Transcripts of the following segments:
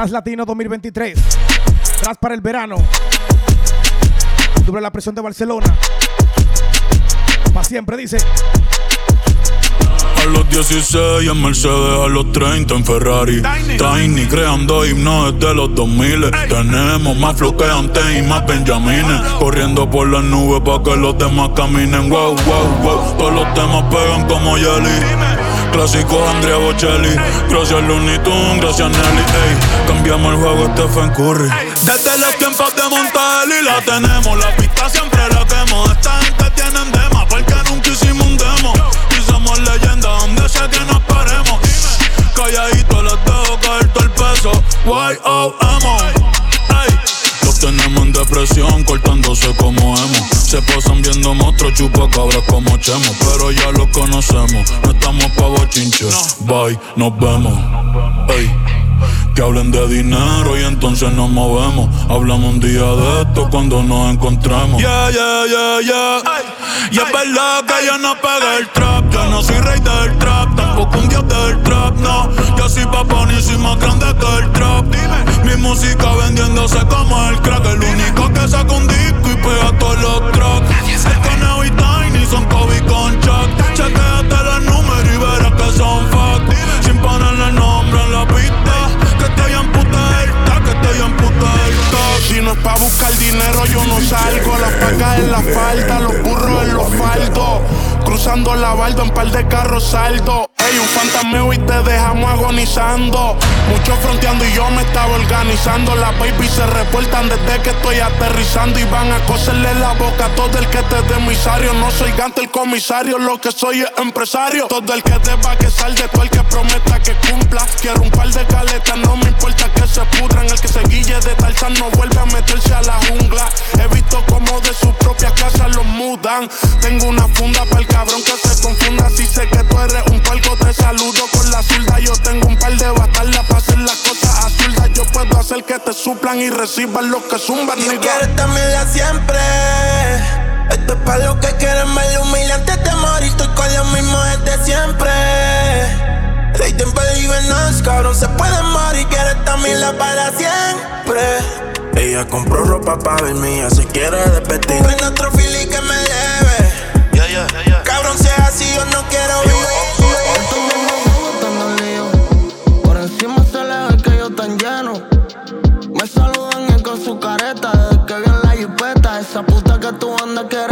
Tras Latino 2023. Tras para el verano. Doble la presión de Barcelona. Para siempre, dice. A los 16 en Mercedes, a los 30 en Ferrari. Tiny, creando himnos desde los 2000. Tenemos más flow que antes y más Benjamines. Corriendo por las nubes para que los demás caminen. Wow, wow, wow. Todos los temas pegan como Jelly. Clásico Andrea Bocelli. Gracias Looney Tunes, gracias Nelly. Ey, cambiamos el juego Stephen Curry. Desde los tiempos de y la tenemos. La pista siempre la quemo. Esta gente tienen dema porque nunca hicimos un demo leyenda donde sea que nos paremos. Calladito les dejo caer todo el peso. Y-O-M-O. Los tenemos en depresión, cortándose como emo. Se pasan viendo monstruos, chupacabras como chemo. Pero ya los conocemos, no estamos pa' bochinches. Bye, nos vemos. Ey. Que hablen de dinero y entonces nos movemos. Hablamos un día de esto cuando nos encontremos. Yeah, yeah, yeah, yeah. Y es verdad que yo no pegué el trap. Yo no soy rey del trap, tampoco un dios del trap, no. Yo soy papá ni soy más grande que el trap. Dime, mi música vendiéndose como el crack. El único que saca un disco y pega todos los tracks. El conejo y Tiny son Kobe con Chuck. Chequéate los números y verás que son fuck. Sin ponerle nombre en la pista Si no es pa' buscar dinero, yo no salgo. Las pacas en la falta, los burros en los faldos. Cruzando la balda, en par de carros salto. Hey, un fantasmeo y te dejamos agonizando. Mucho fronteando y yo me estaba organizando. Las baby se reportan desde que estoy aterrizando. Y van a coserle la boca a todo el que te dé emisario. No soy gante el comisario, lo que soy es empresario. Todo el que deba que salga, todo el que prometa que cumpla. Quiero un par de caletas, no me importa que se pudran. El que se guille de Tarzán no vuelve a meterse a la jungla. He visto como de sus propias casas los mudan. Tengo una funda para suplan y reciban lo que zumban. Si quieres también la siempre. Esto es para los que quieren ver humillante de morir. Estoy con lo mismo desde siempre. They don't believe in us, cabrón, se pueden morir. Quieres también la para siempre. Ella compró ropa para ver mía, se quiere despedir. En otro feeling que me lleve. Cabrón, sea así, yo no quiero vivir. Que tú andas quiere que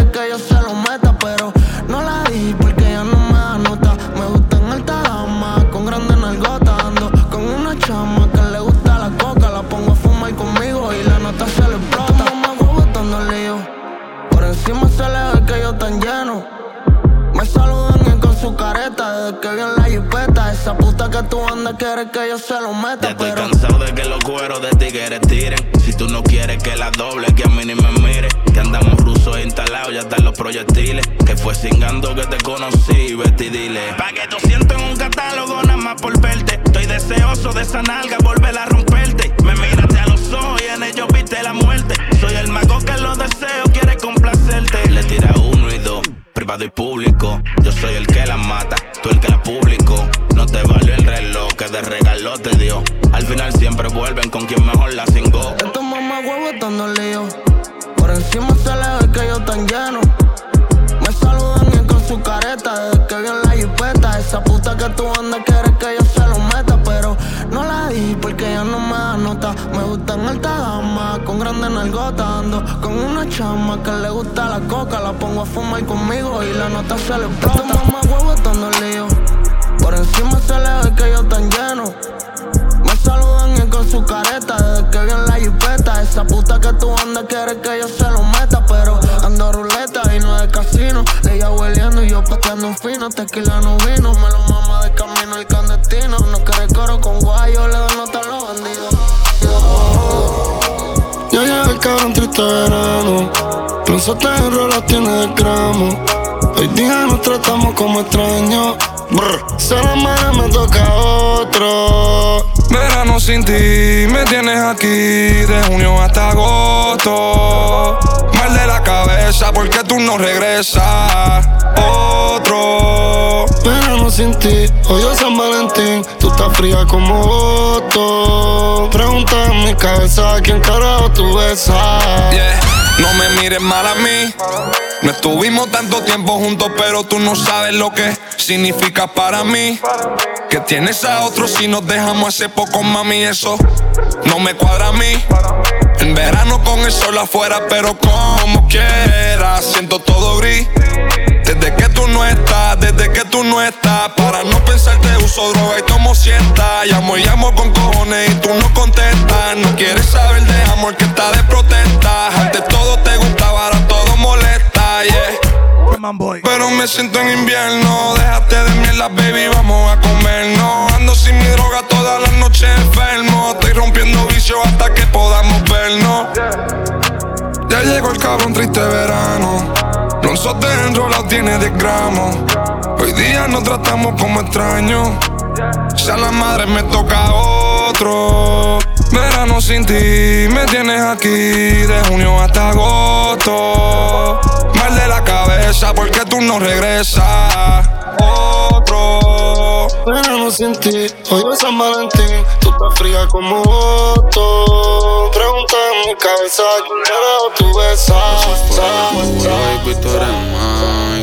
que tú andas quiere que yo se lo meta. Ya estoy cansado de que los cueros de tigres tiren. Si tú no quieres que la doble, que a mí ni me mire. Que andamos rusos instalados, ya están los proyectiles. Que fue cingando que te conocí, vete dile. Pa' que tú sientas un catálogo nada más por verte. Estoy deseoso de esa nalga, volver a romperte. Me miraste a los ojos y en ellos viste la muerte. Soy el mago que los deseo, quiere complacerte. Le tira y público. Yo soy el que la mata, tú el que la publicó. No te valió el reloj que de regalo te dio. Al final siempre vuelven con quien mejor la cingó. Estos mamá huevos están lío. Por encima se le ve que yo tan lleno. Me saludan y con su careta. Desde que vi en la jipeta. Esa puta que tú andas quiere que yo se lo porque ya no me da nota. Me gusta en alta gama, con grande nalgota. Ando con una chama que le gusta la coca. La pongo a fumar conmigo y la nota se le explota. Estos mamá huevos están lío. Por encima se le ve que yo tan lleno. Me saludan y con su careta. Desde que vi la jipeta. Esa puta que tú andas quiere que yo se lo meta. Pero ando ruleta y no de casino. Ella hueleando y yo pateando un fino. Tequila no vino. Me lo mama de camino el clandestino. No quiere coro con guayo. Le doy el cabrón triste verano. Pensaste en rolas, tiene de gramo. Hoy día nos tratamos como extraños. Brr. Se la madre me toca otro. Verano sin ti, me tienes aquí de junio hasta agosto. Mal de la cabeza porque tú no regresas. Otro. Verano sin ti, hoy es San Valentín. Tú estás fría como otro. Pregunta en mi cabeza a quién carajo tú besas. Yeah, no me mires mal a mí. No estuvimos tanto tiempo juntos, pero tú no sabes lo que significa para mí. Que tienes a otro si nos dejamos hace poco, mami, eso no me cuadra a mí. En verano con el sol afuera, pero como quiera, siento todo gris. Desde que tú no estás, desde que tú no estás, para no pensarte uso droga y tomo siesta. Llamo y llamo con cojones y tú no contestas. No quieres saber de amor que está de protesta. Antes todo te gustaba, Pero me siento en invierno, déjate de mierda, baby, vamos a comer. No ando sin mi droga todas las noches enfermo. Estoy rompiendo vicio hasta que podamos vernos. Ya llegó el cabrón triste verano. Nosotros enrolado tiene de gramos. Hoy día nos tratamos como extraños. Si a la madre me toca otro. Verano sin ti, me tienes aquí de junio hasta agosto. Mal de la cabeza porque tú no regresas. Otro. Verano sin ti, hoy es San Valentín. Tú estás fría como otro. Pregunta en mi cabeza quién carajo tú besas.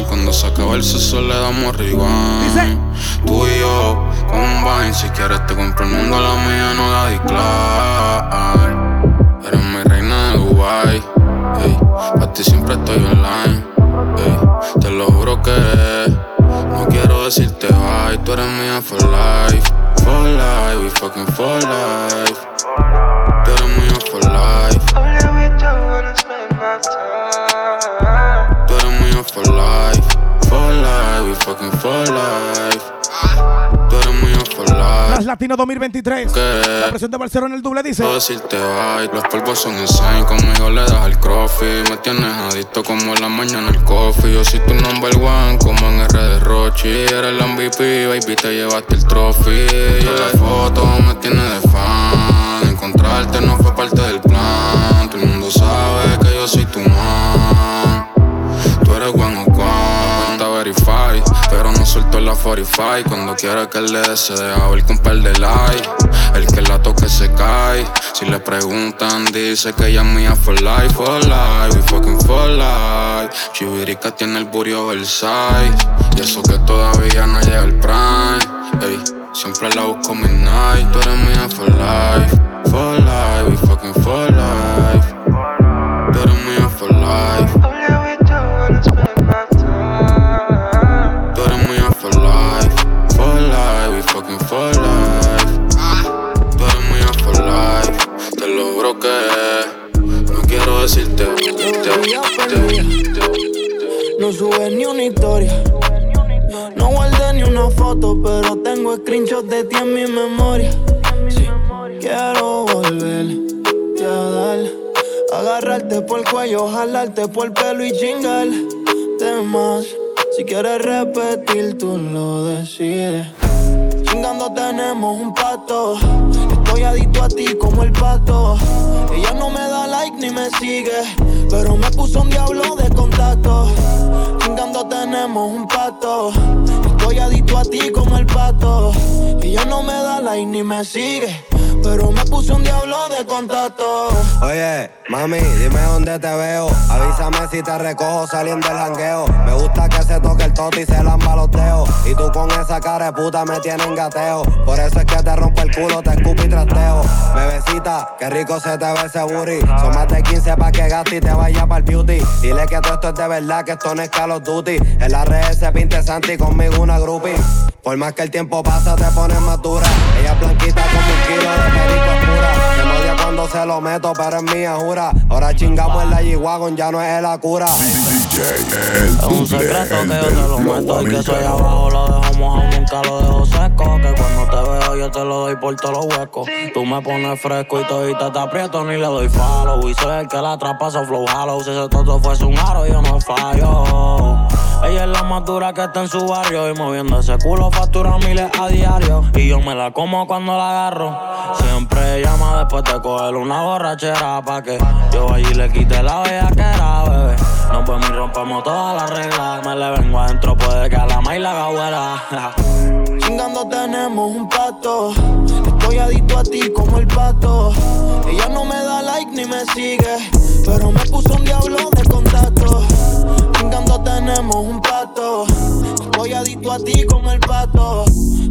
Cuando se acaba el sexo le damos rewind. Tú y yo, combine. Si quieres te compro el mundo, la mía no da decline. Eres mi reina de Dubai. Ey, ti siempre estoy online. Ey, te lo juro que no quiero decirte bye. Tú eres mía for life. For life, we fucking for life. Tú eres mía for life. Tú eres mía for life. For life, we fucking for life. Latino 2023. Que La presión de Barcelona en el doble dice. Puedo decirte bye, los polvos son insane. Conmigo le das al crossfit. Me tienes adicto como en la mañana el coffee. Yo soy tu number one como en R de Rochi. Eres el MVP, baby, te llevaste el trophy. Y la foto me tiene de fan. Encontrarte no fue parte del plan. Todo el mundo sabe que yo soy tu man La 45 Cuando quiera que le dé se deja ver con par de El que la toque se cae. Si le preguntan dice que ella es mía for life, for life. We fucking for life. Chivirica tiene el booty oversize Y eso que todavía no llega el prime. Ey, siempre la busco midnight Tú eres mía for life, ni me sigue, pero me puso un diablo de contacto. Oye, mami, dime dónde te veo. Avísame si te recojo saliendo del jangueo. Me gusta que se toque el toto y se lamba los dedos. Y tú con esa cara de puta me tienes gateo. Por eso es que te rompo el culo, te escupo y trasteo. Bebecita, qué rico se te ve ese booty. Son más de 15 pa' que gaste y te vaya para el beauty. Dile que todo esto es de verdad, que esto no es Call of Duty. En la red se pinte Santi conmigo una groupie. Por más que el tiempo pasa, te pones más dura. Ella es blanquita como un kilo de perico. Se me odia cuando se lo meto, pero es mía, jura. Ahora chingamos en la G-Wagon, ya no es la cura. Es un secreto que yo te lo meto y que soy abajo lo dejo mojado, nunca lo dejo seco. Que cuando te veo, yo te lo doy por todos los huecos. Tú me pones fresco y todita te aprieto, ni le doy follow. Y soy el que la atrapa, so flow hollow. Si ese todo fuese un aro, yo no fallo. Ella es la más dura que está en su barrio y moviendo ese culo factura miles a diario. Y yo me la como cuando la agarro. Siempre llama después de coger una borrachera pa' que yo allí le quite la bella que era, bebé. Nos vemos y rompemos todas las reglas. Me le vengo adentro, puede que a la maíz la abuela. Chingando tenemos un pato. Estoy adicto a ti como el pato. Ella no me da like ni me sigue. Pero me puso un diablo de contacto. Chingando tenemos un pato. Estoy adicto a ti como el pato.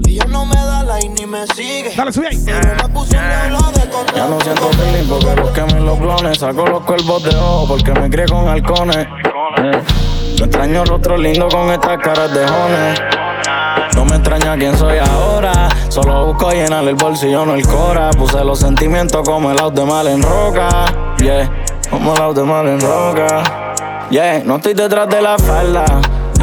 Ella no me da like ni me sigue. Dale, sube ahí. Pero me puso un diablo de contacto. Ya no siento feeling porque busqué los clones. Saco los cuervos de ojo porque me crié con halcones. Eh. No extraño rostro lindo con estas caras de jones. No me extraña quién soy ahora. Solo busco llenar el bolsillo, no el cora. Puse los sentimientos como el out de mal en roca. Yeah, como el out de mal en roca. Yeah, no estoy detrás de la falda.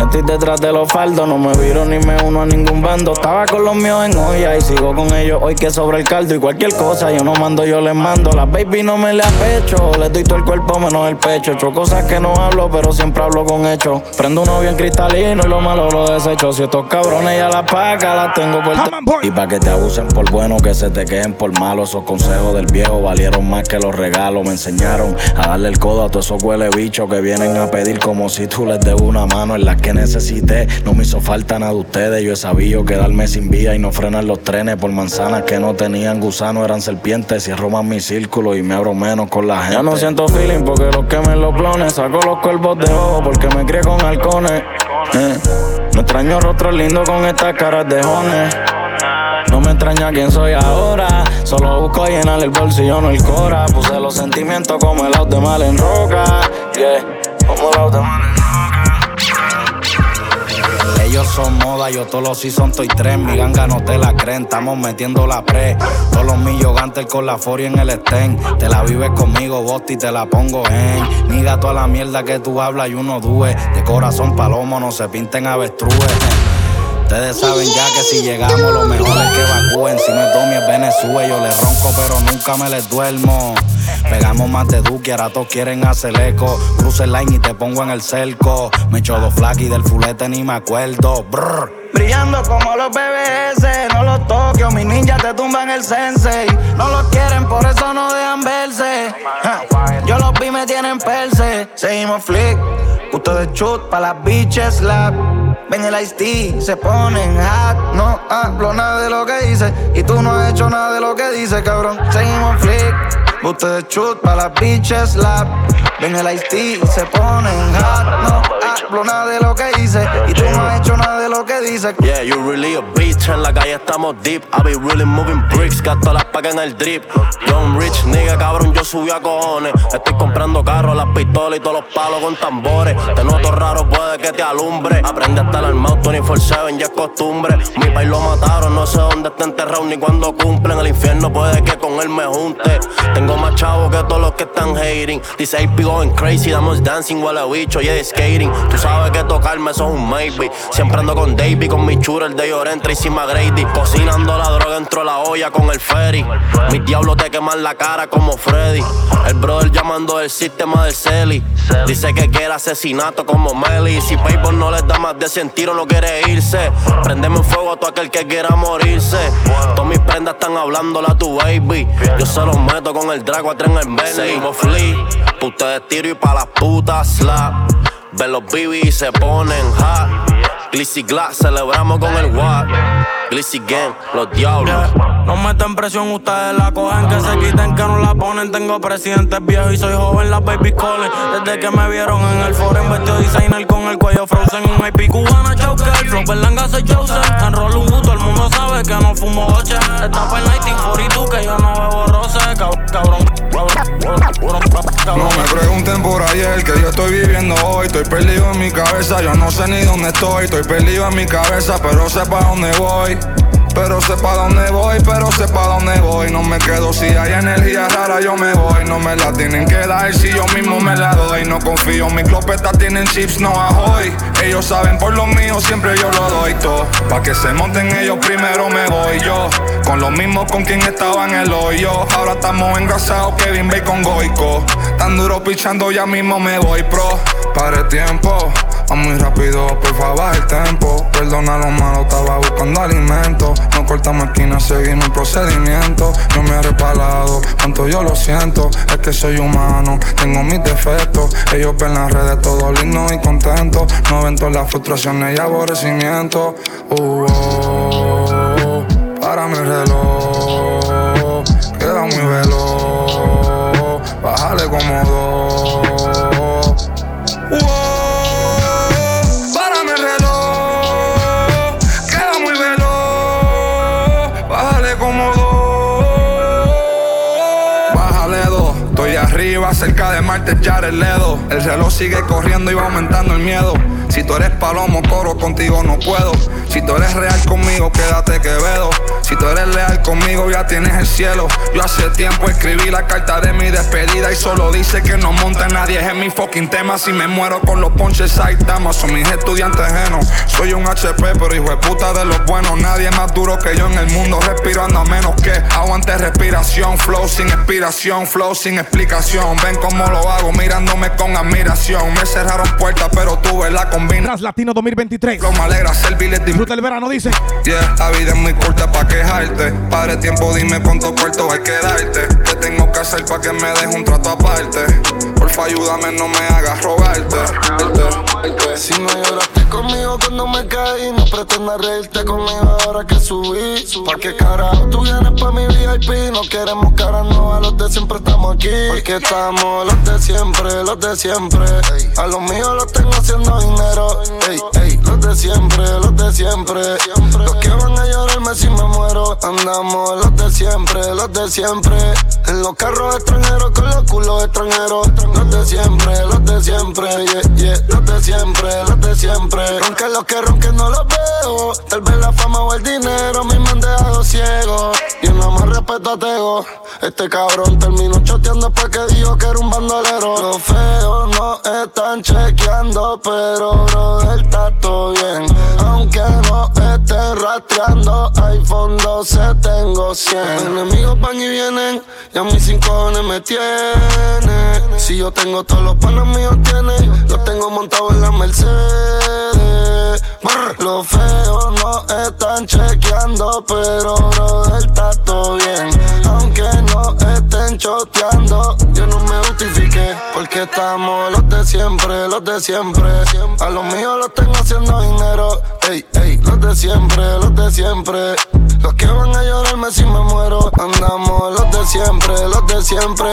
Estoy detrás de los faldos, no me viro ni me uno a ningún bando. Estaba con los míos en olla y sigo con ellos hoy que sobre el caldo. Y cualquier cosa yo no mando, yo les mando. La baby no me le pecho, le doy todo el cuerpo menos el pecho. Hecho cosas que no hablo, pero siempre hablo con hechos. Prendo uno bien cristalino y lo malo lo desecho. Si estos cabrones ya la paga, las tengo por Y pa' que te abusen por bueno, que se te queden por malo. Esos consejos del viejo valieron más que los regalos. Me enseñaron a darle el codo a todos esos huele bichos que vienen a pedir como si tú les des una mano en la que necesité. No me hizo falta nada de ustedes. Yo he sabido quedarme sin vía y no frenar los trenes por manzanas que no tenían gusano, eran serpientes. Cierro más mi círculo y me abro menos con la gente. Ya no siento feeling porque los quemen los clones. Saco los cuervos de ojo porque me crié con halcones. Eh, no extraño rostro lindo con estas caras de jones. No me extraña quién soy ahora. Solo busco llenar el bolsillo, no el cora. Puse los sentimientos como el out de mal en roca. Yeah, como el out de mal en ellos son moda, yo todos los son estoy tren. Mi ganga no te la creen, estamos metiendo la pre. Todos los millogantes con la foria en el estén. Te la vives conmigo, Bosti, te la pongo en. Niga toda la mierda que tú hablas y uno due. De corazón palomo, no se pinten avestrúes. Ustedes saben ya que si llegamos lo mejor es que evacúen. Si no es Domi es Venezuela, yo les ronco pero nunca me les duermo. Pegamos más de Duque, ahora todos quieren hacer eco. Cruce el line y te pongo en el cerco. Me echo dos y del fulete ni me acuerdo. Brillando como los BBS, no los toques, mis ninjas te tumban el sensei. No los quieren, por eso no dejan verse. Yo los vi, me tienen perse. Seguimos flick, ustedes chut pa' las bitches slap. Ven el Ice-T, se ponen hot. No hablo nada de lo que dice. Y tú no has hecho nada de lo que dice, cabrón. Seguimos flick. Ustedes chut para las bitches slap. Ven el Ice-T, se ponen hot. No hablo nada de lo que hice. Y tú no has hecho nada de lo que dices. Yeah, you really a bitch. En la calle estamos deep. I be really moving bricks. Gasto las pagas en el drip. Young rich nigga, cabrón, yo subí a cojones. Estoy comprando carros, las pistolas y todos los palos con tambores. Te noto raro, puede que te alumbre. Aprende a estar armado 24-7, ya es costumbre. Mi país lo mataron, no sé dónde está enterrado ni cuándo cumplen. El infierno puede que con él me junte. Tengo más chavos que todos los que están hating. Dice AP going crazy, damos dancing, while bicho, yeah, skating. Tú sabes que tocarme eso es un maybe. Siempre ando con Davey, con mi churro, el de Llorente y sin McGrady. Cocinando la droga dentro de la olla con el ferry. Mis diablos te queman la cara como Freddy. El brother llamando del sistema del Celi. Dice que quiere asesinato como Melly. Si Paypal no les da más de 100 tiros, no quiere irse. Prendeme fuego a todo aquel que quiera morirse. Todas mis prendas están hablando a tu baby. Yo se los meto con el drago a tren en Bentley. Seguimos flea, ustedes tiro y pa' las putas slap. Ven los BB y se ponen hot. Glissy Glass, celebramos con el Watt. Glissy Gang, los diablos. No meten presión, ustedes la cogen, que se quiten, que no la ponen. Tengo presidentes viejos y soy joven, las baby calling. Desde que me vieron en el forum, vestido designer con el cuello frozen. Un IP cubana choker, flow berlanga soy chosen. Enrollo un gusto, el mundo sabe que no fumo oche. Está para el 1942, que yo no bebo roce, cabrón. No me pregunten por ayer, que yo estoy viviendo hoy. Estoy perdido en mi cabeza, yo no sé ni dónde estoy. Estoy perdido en mi cabeza, pero sé para dónde voy. Pero sé pa' dónde voy, pero sé pa' dónde voy. No me quedo si hay energía rara, yo me voy. No me la tienen que dar si yo mismo me la doy. no confío. Mis clopetas tienen chips, no ahoy. Ellos saben por lo mío, siempre yo lo doy todo. Pa' que se monten ellos primero me voy yo. Con los mismos con quien estaba en el hoyo. Ahora estamos engrasados, Kevin Bacon Goico. Tan duro pichando, ya mismo me voy pro. Pare tiempo. Va muy rápido, por favor, el tempo. Perdona lo malo, estaba buscando alimento. No cortamos esquina, seguimos el procedimiento. Yo me he repalado, cuanto yo lo siento. Es que soy humano, tengo mis defectos. Ellos ven las redes todo lindo y contento. No ven todas las frustraciones y aborrecimientos. Uh, oh, para mi reloj, queda muy veloz. Bájale como dos. De Marte, ya el reloj sigue corriendo y va aumentando el miedo. Si tú eres palomo, coro, contigo no puedo. Si tú eres real conmigo, quédate que vedo. Si tú eres leal conmigo, ya tienes el cielo. Yo hace tiempo escribí la carta de mi despedida y solo dice que no monte nadie. Es mi fucking tema. Si me muero con los ponches, Saitama. Son mis estudiantes ajenos. Soy un HP, pero hijo de puta de los buenos. Nadie más duro que yo en el mundo, respirando a menos que aguante respiración. Flow sin expiración, flow sin explicación. Ven cómo lo hago, mirándome con admiración. Me cerraron puertas, pero tuve la combinación. Tras Latino 2023. Lo me alegra servirles Disfruta el verano, dice. Yeah, la vida es muy corta pa' quejarte. Padre tiempo, dime cuánto puerto hay que darte. ¿Qué tengo que hacer pa' que me deje un trato aparte? Porfa, ayúdame, no me hagas rogarte. Si no lloraste conmigo cuando me caí, no pretendas reírte conmigo ahora que subí. ¿Para qué carajo tú vienes pa' mi VIP? No queremos caras a los de siempre estamos aquí. Porque estamos los de siempre, los de siempre. A los míos los tengo haciendo dinero. Ey, ey, los de siempre, los de siempre. Los que van a llorarme si me muero. Andamos los de siempre, los de siempre. En los carros extranjeros con los culos extranjeros. Los de siempre, los de siempre. Los de siempre, los de siempre. Ronque los que ronquen no los veo. Tal vez la fama o el dinero me han dejado ciego. Y en más respeto a Tego. Este cabrón terminó choteando que dijo que era un bandolero. Los no están chequeando, pero brother está todo bien. Aunque no estén rastreando, iPhone 12 tengo 100. Enemigos van y vienen, y a mis cinco me tienen. Si yo tengo todos los panos míos tienen, los tengo montados en la Mercedes. Los feos no están chequeando, pero brother está todo bien. Aunque no estén choteando, yo no me justifique. Porque estamos los de siempre, los de siempre. A los míos los tengo haciendo dinero. Ey, ey, los de siempre, los de siempre. Los que van a llorarme si me muero. Andamos los de siempre, los de siempre.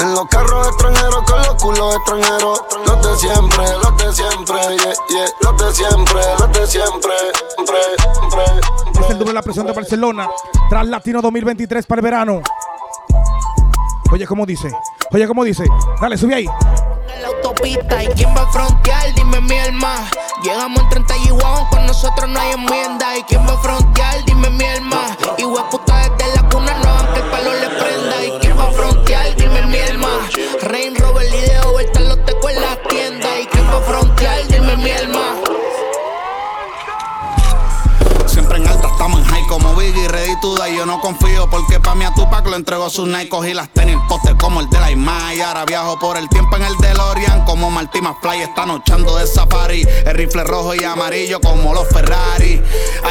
En los carros extranjeros con los culos extranjeros. Los de siempre, los de siempre. Yeah, yeah. Los de siempre, los de siempre. Siempre, siempre, siempre. Es el doble la presión de Barcelona. Tras Latino 2023 para el verano. Oye, ¿cómo dice? Oye, ¿cómo dice? Dale, sube ahí. En la autopista y quién va a frontear, dime mi alma. Llegamos en 30 y con nosotros no hay enmienda. ¿Y quién va a frontear? Dime mi alma. Y confío porque pa' mi a Tupac lo entregó sus Nike. Cogí las tenis, poste como el de la Imai. Ahora viajo por el tiempo en el DeLorean como Marty Fly está nochando de safari. El rifle rojo y amarillo como los Ferrari.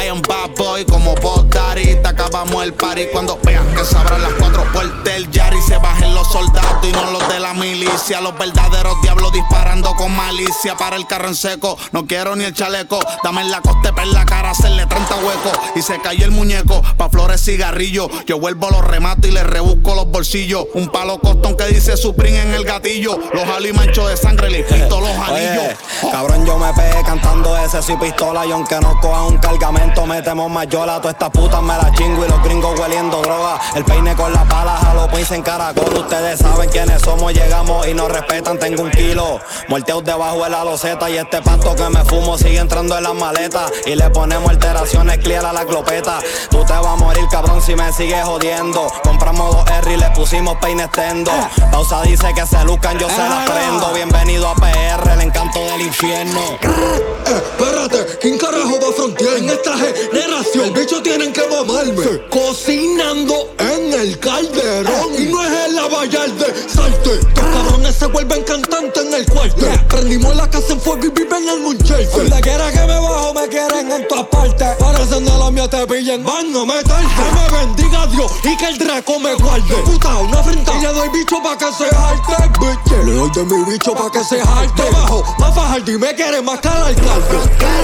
I am bad boy como Bob Daddy. Te acabamos el party cuando veas que se abran las cuatro puertas del Yari. Se bajen los soldados y no los de la milicia. Los verdaderos diablos disparando con malicia. Para el carro en seco, no quiero ni el chaleco. Dame en la coste per la cara, hacerle 30 huecos. Y se cayó el muñeco, pa' flores cigarrillo. Yo vuelvo, los remato y le rebusco los bolsillos. Un palo costón que dice Supreme en el gatillo. Los alimanchos de sangre, le quito los anillos. Cabrón, yo me pegué cantando ese soy pistola. Y aunque no coja un cargamento, metemos mayola. Todas estas putas me la chingo y los gringos hueliendo droga. El peine con la pala, jalo pues en caracol. Ustedes saben quiénes somos, llegamos y nos respetan. Tengo un kilo, muerteos debajo de la loseta. Y este pasto que me fumo sigue entrando en las maletas. Y le ponemos alteraciones clear a la clopeta. Tú te vas morir, cabrón, si me sigue jodiendo. Compramos dos R y le pusimos peines tendo. Pausa dice que se lucan, yo se la prendo. Bienvenido a PR, el encanto del infierno. Eh, espérate, ¿quién carajo va a frontear? En esta generación, el bicho tienen que mamarme. Cocinando en el calderón. Y no es el de salte. Estos cabrones se vuelven cantantes en el cuarto. Prendimos la casa en fuego y viven en un chase. Donde quiera que me bajo, me quieren en todas partes. Parecen de la mía, te pillen. Van, no me tal. Que bendiga Dios y que el Draco me guarde. Puta, una frente y le doy bicho pa' que se jalte, bitch. Le doy de mi bicho pa' que se jalte. Bajo, más bajar, dime que eres más cara alcalde.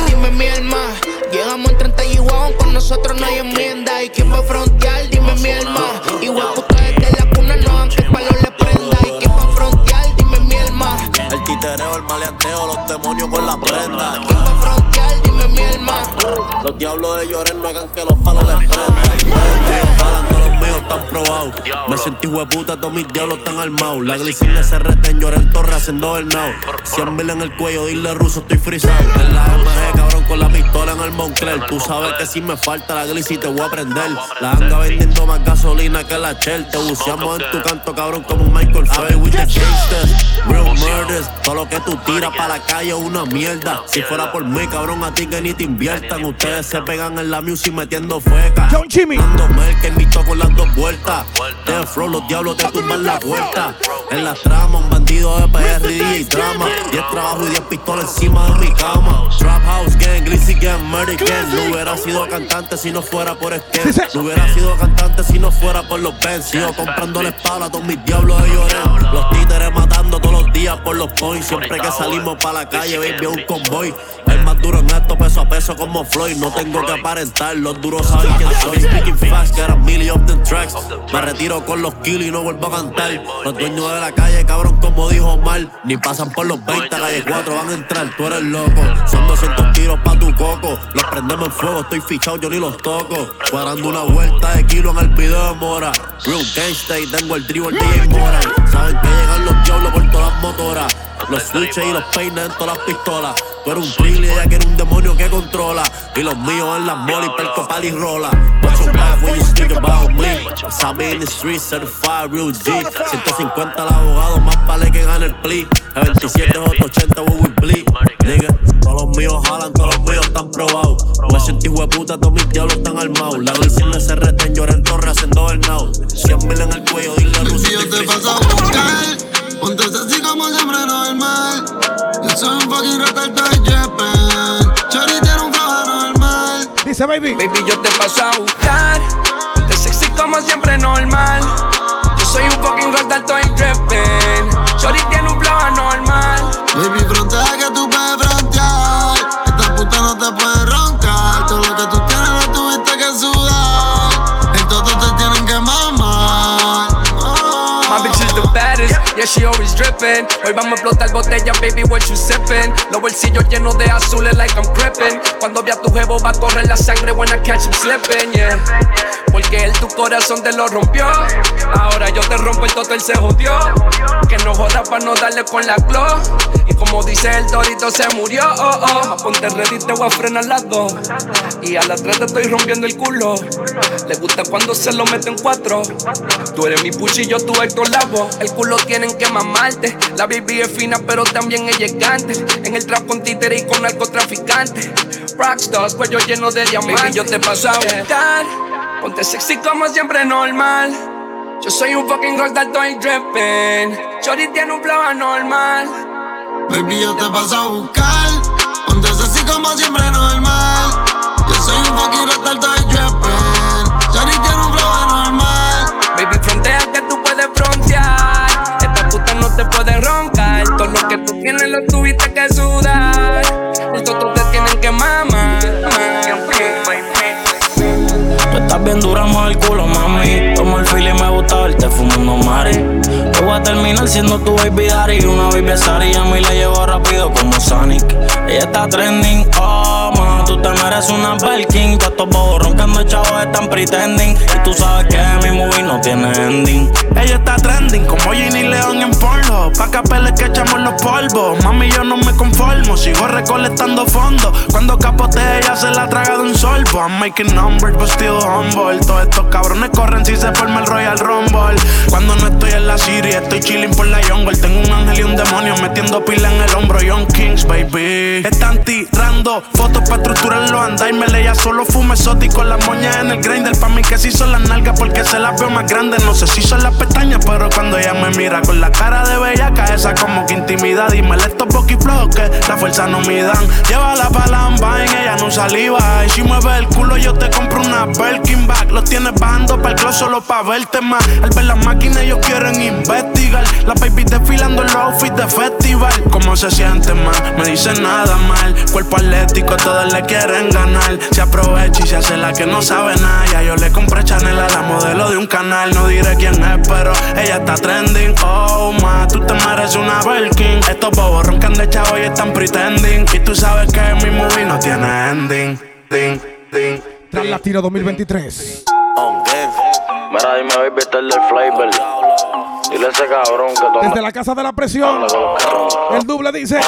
Dime mi alma. Llegamos en 30 y con nosotros no hay enmienda. ¿Y quién va a frontear? Dime mi alma. Igual puta desde la cuna no aunque el palo le El maleanteo, los demonios con la prenda. Dime mi alma. Los diablos de lloren no hagan que los palos les prendan míos están probados. Me sentí hueputa, todos mis diablos están armados. La glicina se reten, lloré en torre haciendo el now. 100 mil en el cuello, dile ruso, estoy frisado. En la MG, cabrón, con la pistola en el Moncler. Tú sabes que si me falta la glicina te voy a prender. La anga vendiendo más gasolina que la Shell. Te buceamos en tu canto, cabrón, como un Michael Phelps. with the gangsters, real murders. Todo lo que tú tiras para la calle es una mierda. Si fuera por mí, cabrón, a ti que ni te inviertan. Ustedes se pegan en la music metiendo feca. John Jimmy. Dando que invito con las dos vueltas. De flow, los diablos te tumban la puerta. En la trama, un bandido de PR, y drama. 10 trabajo y 10 pistolas encima de mi cama. Trap House Gang, Glizzy Gang, Murder Gang. No hubiera sido cantante si no fuera por este. No hubiera sido cantante si no fuera por los Benz. Sigo comprando la espalda a todos mis diablos de llorar. Los títeres matando todos los días por los points. Siempre que salimos para la calle, baby, un convoy. Más duro en esto, peso a peso como Floyd. No tengo que aparentar, los duros saben quién soy. Speaking fast, get a million of them tracks. Me retiro con los kilos y no vuelvo a cantar. Los dueños de la calle, cabrón, como dijo mal. Ni pasan por los 20, calle 4 van a entrar, tú eres loco. Son 200 tiros pa' tu coco. Los prendemos en fuego, estoy fichado, yo ni los toco. Cuadrando una vuelta de kilo en el video de Mora. Real gangsta y tengo el dribble DJ Mora. Saben que llegan los diablos por todas las motoras. Los switches y los peines en todas las pistolas. Tú eres un trilli, ella quiere un demonio que controla. Y los míos en las molly, perco, pal y rola. What's your back when you speak about me? Sabe in the street, certified real G. 150 al abogado, más vale que gane el plea. El 27 80, we will bleed. Nigga, todos los míos jalan, todos los míos están probados. Me sentí hueputa, todos mis diablos están armados. La glicina se reten, llora en torre haciendo el now. 100 mil en el cuello, dile a Rusia. Yo te paso a buscar. Ponte así como siempre normal. Un fucking rata, estoy jepen. Chori tiene un flow normal. Dice baby. Baby, yo te paso a buscar. Ponte sexy como siempre normal. Yo soy un fucking rata, estoy the baddest. Yeah, she always drippin'. Hoy vamos a explotar botella, baby, what you sippin'? Los bolsillos llenos de azules, like I'm crippin'. Cuando vi a tu jevo va a correr la sangre, when I catch him slippin', yeah. Porque él tu corazón te lo rompió. Ahora yo te rompo el todo, él se jodió. Que no joda para no darle con la glow. Y como dice el torito, se murió. Oh, oh. Ponte ready, te voy a frenar las dos. Y a las tres te estoy rompiendo el culo. Le gusta cuando se lo meten cuatro. Tú eres mi puchillo, tú Héctor Lavo. El culo tienen que mamarte. La baby es fina, pero también es llegante. En el trap con títere y con narcotraficante. Rockstars, cuello lleno de diamantes. Baby, yo te paso a buscar. Ponte sexy como siempre normal. Yo soy un fucking rockstar, estoy drippin'. Shorty tiene un flow anormal. Baby, yo te paso a buscar. Ponte sexy como siempre normal. Yo soy un fucking rockstar, estoy drippin'. Frontear. Esta puta no te puede roncar. Todo lo que tú tienes lo tuviste que sudar. Nosotros te tienen que mamar. Tú estás bien dura, el culo, mami. Tomo el fil y me gusta verte fumando mari. A terminar siendo tu baby daddy. Una baby y a mí la llevo rápido como Sonic. Ella está trending, oh man, tú te mereces una Belkin. Todos estos bobos roncando chavos están pretending. Y tú sabes que mi movie no tiene ending. Ella está trending como Ginny León en porno. Pa' capeles que echamos los polvos. Mami, yo no me conformo, sigo recolectando fondos. Cuando capote ella se la traga de un sorbo. I'm making numbers, but still humble. Todos estos cabrones corren si se forma el Royal Rumble. Cuando no estoy en la Siria, estoy chilling por la jungle. Tengo un ángel y un demonio metiendo pila en el hombro. Young Kings, baby. Están tirando fotos para estructurarlo. Anda y me leía solo fume exótico. Las moñas en el grinder. Pa' mí que si son las nalgas porque se las veo más grandes. No sé si son las pestañas, pero cuando ella me mira con la cara de bellaca, esa como que intimida. Dime estos boqui que la fuerza no me dan. Pa' la en ella no saliva. Y si mueve el culo, yo te compro una Belkin back. Los tienes bajando para el club solo pa' verte más. Al ver las máquinas, ellos quieren investigar. La baby desfilando en los outfits de festival. ¿Cómo se siente más? Me dicen nada mal. Cuerpo atlético, todos le quieren ganar. Se aprovecha y se hace la que no sabe nada. Ya yo le compré Chanel a la modelo de un canal. No diré quién es, pero ella está trending. Oh, ma, tú te mereces una Belkin. Estos bobos roncan de chavo y están pretending. Y tú sabes que mi movie no tiene ending. Ding, ding. Tras Latino 2023. Mira, dime, baby, este el del flavor. Dile a ese cabrón que toma. Desde la casa de la presión. El doble dice.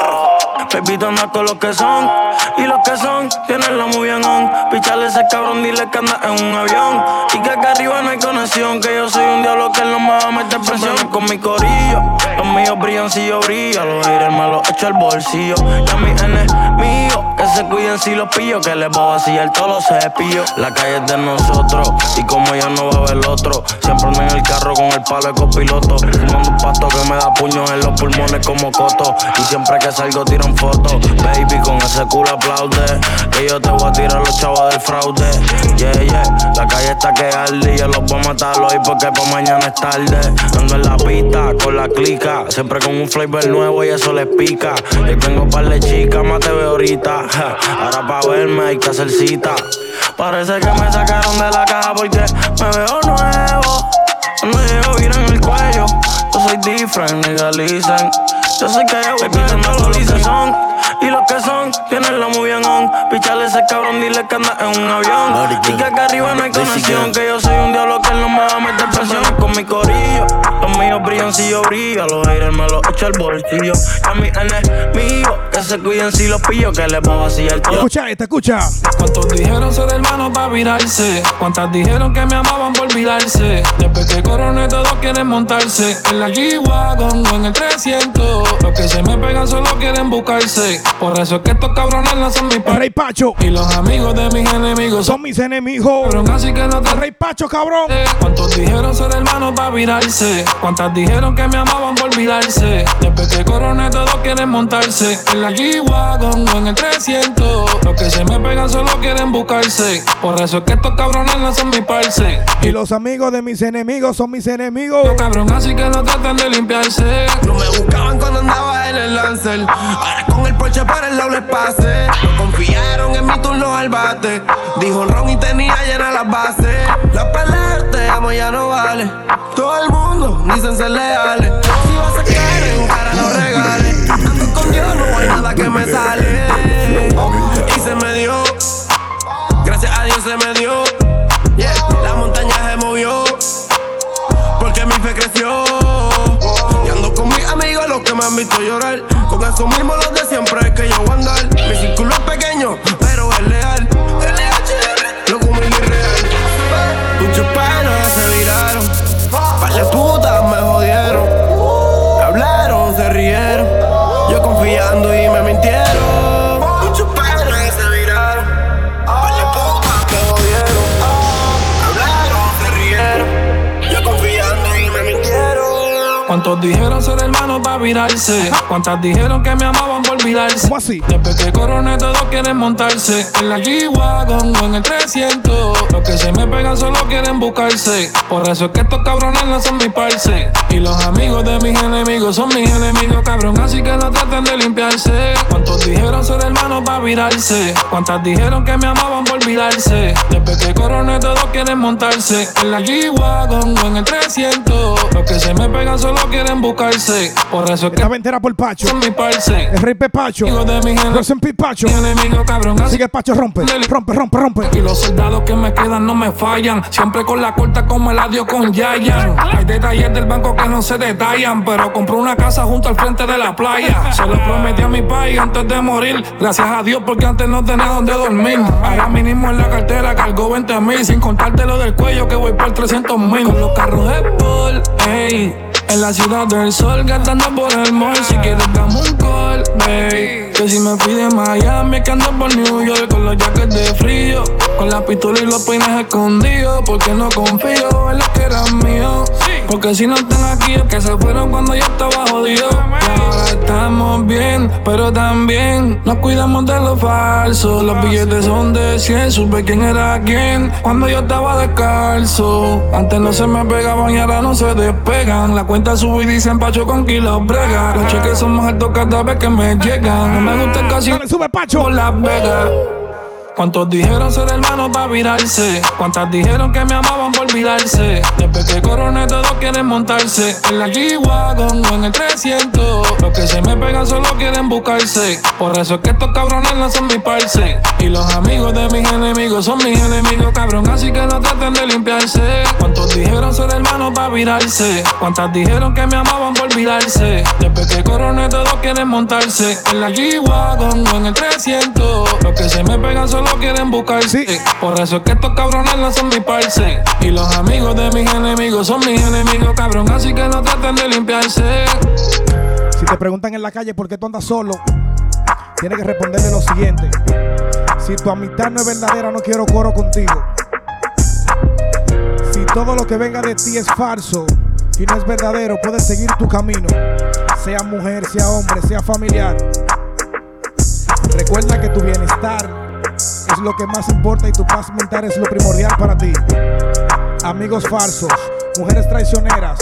Baby, toma con los que son. Y los que son, tienen la muy bien on. Pichale ese cabrón, dile que anda en un avión. Y que acá arriba no hay conexión. Que yo soy un diablo que no me va a meter presión. Con mi corillo, los míos brillan si yo brillo. Los aires me los echo al bolsillo. Y a mi enemigos, que se cuiden si los pillo. Que les voy a vaciar todos los cepillos. La calle es de nosotros. Y como ya no va a haber otro. Siempre ando en el carro con el palo de copiloto. Fumando un pasto que me da puños en los pulmones como coto. Y siempre que salgo tiran fotos. Baby, con ese culo aplaude. Que yo te voy a tirar los chavos del fraude. Yeah, yeah. La calle está que arde y yo los voy a matar hoy porque pa' mañana es tarde. Ando en la pista con la clica. Siempre con un flavor nuevo y eso les pica. Yo tengo par de chicas, más te veo ahorita. Ahora pa' verme hay que hacer cita. Parece que me sacaron de la caja porque me veo nuevo. Llevo bien en el cuello. Yo soy different, legalicen. Yo sé que yo voy pidiendo los que son. Y los que son, tienen la muy bien on. Pichale ese cabrón, dile que anda en un avión. Y que acá arriba no hay conexión. Que yo soy un diablo que no me va a meter presión con mi corillo. Los míos brillan si yo brillo. Los aires me los echo al bolsillo. A mi enemigos, que se cuiden si los pillo. Que les voy a vaciar todo. Escucha, te escucha. ¿Cuántos dijeron ser hermanos para virarse? ¿Cuántas dijeron que me amaban por olvidarse? Después que coroné, todos quieren montarse. En la G-Wagon o en el 300. Los que se me pegan solo quieren buscarse. Por eso es que estos cabrones no son mi Rey Pacho. Y los amigos de mis enemigos son mis enemigos. Cabrón, así que no te Rey Pacho, cabrón. ¿Cuántos dijeron ser hermanos para virarse? ¿Cuántas dijeron que me amaban por olvidarse? Después que coroné, todos quieren montarse. En la G-Wagon o en el 300. Los que se me pegan solo quieren buscarse. Por eso es que estos cabrones no son mi parce. Y los amigos de mis enemigos son mis enemigos. Los cabrón, así que no tratan de limpiarse. No me buscaban cuando andaba en el Lancer. Ahora con el Porsche para el lado les pase. No confiaron en mi turno al bate. Dijo Ron y tenía llena las bases. La pelea te amo ya no vale. Todo el mundo dicen ser leales. Si vas a caer en cara que me sale. Y se me dio. Gracias a Dios se me dio. La montaña se movió. Porque mi fe creció. Y ando con mis amigos, los que me han visto llorar. Con esos mismos los de siempre que yo voy a andar. ¿Cuántos dijeron ser hermanos para virarse. ¿Cuántas dijeron que me amaban por olvidarse? ¿Cómo así? Después que coroné todos quieren montarse En la G-Wagon o en el 300 Los que se me pegan solo quieren buscarse Por eso es que estos cabrones no son mi parce Y los amigos de mis enemigos son mis enemigos cabrón Así que no traten de limpiarse ¿Cuántos dijeron ser hermanos para virarse? ¿Cuántas dijeron que me amaban por olvidarse? Después que coroné todos quieren montarse En la G-Wagon o en el 300 Los que se me pegan solo quieren buscarse Por eso es que Esta ventera por Pacho. son mi parce El rey Peace, Pacho. mi enemigo cabrón Así Sigue Pacho, rompe. Rompe, rompe, rompe. y los soldados que me quedan no me fallan. Siempre con la corta como el adiós con Yayan. Hay detalles del banco que no se detallan. Pero compré una casa junto al frente de la playa. Se lo prometí a mi país antes de morir. Gracias a Dios porque antes no tenía donde dormir. Ahora mínimo en la cartera cargo 20 mil. Sin contarte lo del cuello que voy por 300 mil. Con los carros de Paul, ey. En la ciudad del sol, gastando por el mall. Si quieres, dame un call, babe. Que si me fui de Miami, que ando por New York con los jackets de frío. Con la pistola y los peines escondidos. Porque no confío en los que eran míos. Porque si no están aquí, es que se fueron cuando yo estaba jodido. Ahora estamos bien, pero también nos cuidamos de lo falso. Los billetes son de 100, supe quién era quién. Cuando yo estaba descalzo. Antes no se me pegaban y ahora no se despegan. La cuenta sube y dicen Pacho con kilos brega. Los cheques son más altos cada vez que me llegan. No me gusta casi Dale, sube Pacho. por Las Vegas. ¿Cuántos dijeron ser hermanos para virarse? ¿Cuántas dijeron que me amaban por olvidarse? Después que coroné todos quieren montarse En la G-Wagon o en el 300 Los que se me pegan solo quieren buscarse Por eso es que estos cabrones no son mi parce Y los amigos de mis enemigos son mis enemigos cabrón Así que no traten de limpiarse ¿Cuántos dijeron ser hermanos para virarse? ¿Cuántas dijeron que me amaban por olvidarse? Después que coroné todos quieren montarse En la G-Wagon o en el 300 Los que se me pegan solo quieren buscarse Por eso es que estos cabrones no son mi parce Y los amigos de mis enemigos son mis enemigos cabrón Así que no traten de limpiarse Si te preguntan en la calle por qué tú andas solo, tienes que responderle lo siguiente. Si tu amistad no es verdadera, no quiero coro contigo. Si todo lo que venga de ti es falso y no es verdadero, puedes seguir tu camino. Sea mujer, sea hombre, sea familiar. Recuerda que tu bienestar lo que más importa y tu paz mental es lo primordial para ti. Amigos falsos, mujeres traicioneras,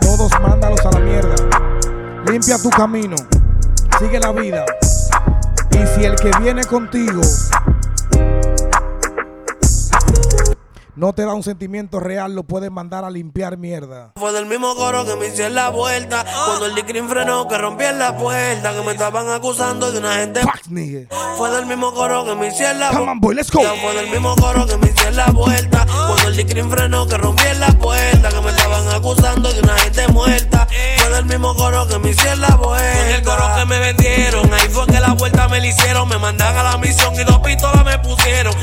todos mándalos a la mierda. Limpia tu camino, sigue la vida. Y si el que viene contigo no te da un sentimiento real, lo puedes mandar a limpiar mierda. Fue del mismo coro que me hice en la vuelta. Cuando el Dicrin frenó, que rompí en la puerta. Que me estaban acusando de una gente. Fuck, nigga. Fue del mismo coro que me hice en la Come on, boy, let's go. Ya Fue del mismo coro que me hice en la vuelta. Cuando el Dicrin frenó, que rompí en la puerta. Que me estaban acusando de una gente muerta. Fue del mismo coro que me hice en la vuelta. Con el coro que me vendieron, ahí fue que la vuelta me la hicieron. Me mandan a la misión y dos pistolas me pusieron.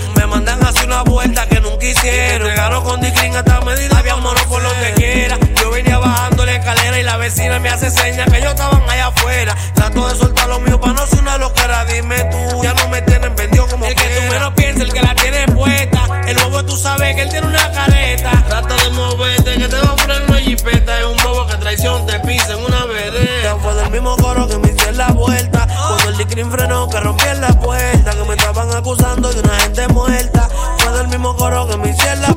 Hicieron. Entregaron con Dicrin hasta medida, había mono por lo que quiera. Yo venía bajando la escalera y la vecina me hace señas que ellos estaban allá afuera. Trato de soltar lo mío para no ser una loquera. Dime tú, ya no me tienen vendido como El que tú menos piensa, el que la tiene puesta. El bobo tú sabes que él tiene una careta. Trata de moverte, que te va a poner una jipeta. Es un bobo que traición te pisa en una vereda. Ya fue del mismo coro que me hice la vuelta. Cuando el Dicrin frenó, que rompí en la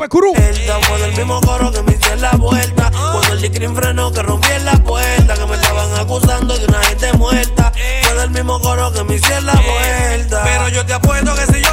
Sube, Curú. Fue del mismo coro que me hice la vuelta. Cuando el Dicrin frenó, que rompí en la puerta. Que me estaban acusando de una gente muerta. Fue del mismo coro que me hice la vuelta. Pero yo te apuesto que si yo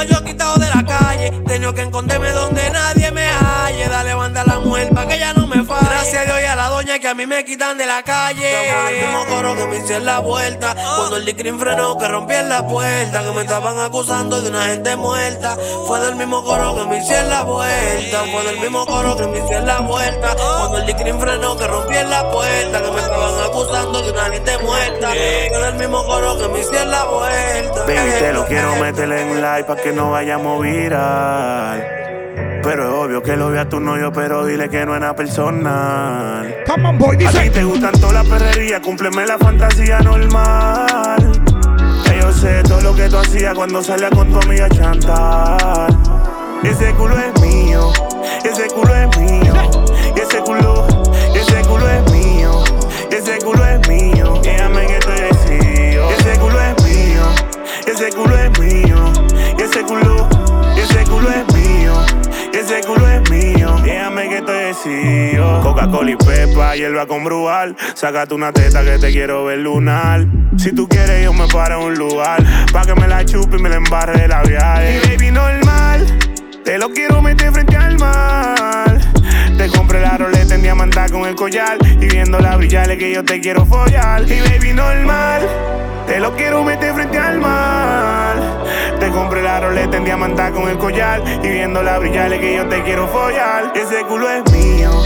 Líquido yo quitado de la calle. Tengo que esconderme donde nadie me halle. Dale banda a la mujer pa' que ella no me. Gracias a Dios y a la doña que a mí me quitan de la calle. El mismo coro que me hice la vuelta. Cuando el Dicrin frenó, que rompí en la puerta. Que me estaban acusando de una gente muerta. Fue del mismo coro que me hice la vuelta. Fue del mismo coro que me hice la vuelta. Cuando el Dicrin frenó, que rompí en la puerta. Que me estaban acusando de una gente muerta. Fue del mismo coro que me hice la vuelta. Baby, te lo quiero meter en live pa' que no vayamos viral. Pero es obvio que lo ve a tu novio, pero dile que no es personal. Come on, boy, A ti te gustan todas las perrerías, cúmpleme la fantasía normal. Que yo sé todo lo que tú hacías cuando salías con tu amiga a chantar. Ese culo es mío, ese culo es mío, y ese culo, ese culo es mío, ese culo es mío. Déjame que estoy decidido. Ese culo es mío, ese culo es mío, y ese culo, ese culo es mío, ese culo es mío. Déjame que estoy decidido. Coca-Cola y Pepa, hierba con brugal. Sácate una teta que te quiero ver lunar. Si tú quieres, yo me paro en un lugar. Pa' que me la chupe y me la embarre de labial. Y baby, normal. Te lo quiero meter frente al mar. Te compré la roleta en diamantá con el collar. Y viendo la brillale que yo te quiero follar. Y baby, normal. Te lo quiero meter frente al mar. Te compré la roleta en diamantá con el collar. Y viendo la brillale que yo te quiero follar. Ese culo es mío.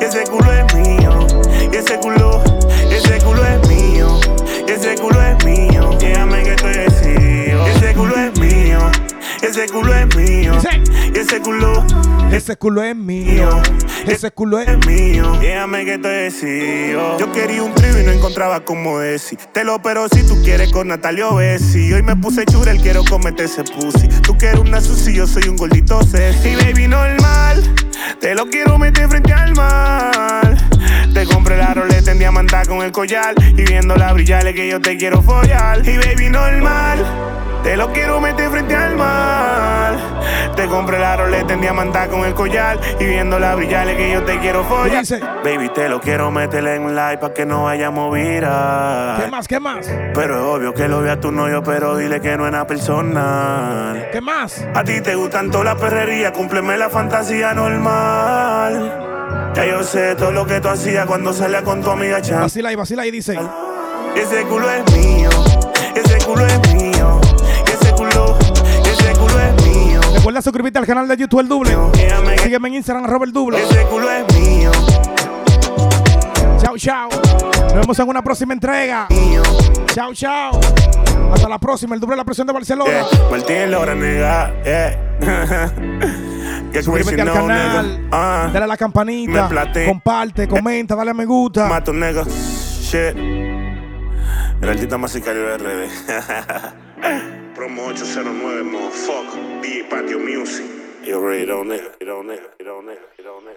Ese culo es mío. Ese culo, ese culo es mío. Ese culo es mío. Déjame que estoy decidido. Ese culo es mío. Ese culo es mío. Ese culo, Ese culo es mío. Ese culo es mío. Déjame que estoy decidido. Yo quería un trío y no encontraba como decir. Te lo pero si tú quieres con Natalia Bessi. Hoy me puse churel, quiero comerte ese pussy. Tú quieres una sushi, yo soy un gordito sexy. Baby, normal. Te lo quiero meter frente al mar. Te compré la roleta en diamantá con el collar. Y viendo la brillale que yo te quiero follar. Y baby, normal. Te lo quiero meter frente al mar. Te compré la roleta en diamantá con el collar. Y viendo la brillale que yo te quiero follar. Baby, te lo quiero meter en live pa' que no vayamos viral. ¿Qué más? ¿Qué más? Pero es obvio que lo vea tu novio, pero dile que no es nada personal. ¿Qué más? A ti te gustan todas las perrerías, cúmpleme la fantasía normal. Ya yo sé todo lo que tú hacías cuando salías con tu amiga Chan. Vacila y vacila y dice. Ese culo es mío, ese culo es mío, Recuerda suscribirte al canal de YouTube El Doble. Sígueme en Instagram, arroba el Doble. Ese culo es mío. Chao, chao. Nos vemos en una próxima entrega. Chao, chao. Hasta la próxima. El Doble de la presión de Barcelona. Yeah. Martín Lora, nega, yeah. Qué Suscríbete al canal. Ah. dale a la campanita, comparte, comenta, dale a me gusta. Mato, nigga. Shit. El artista más sicario de RD. Promo 809, motherfucker. DJ Patio Music. You already know, nigga. You don't, nigga. You don't, nigga. You don't, nigga.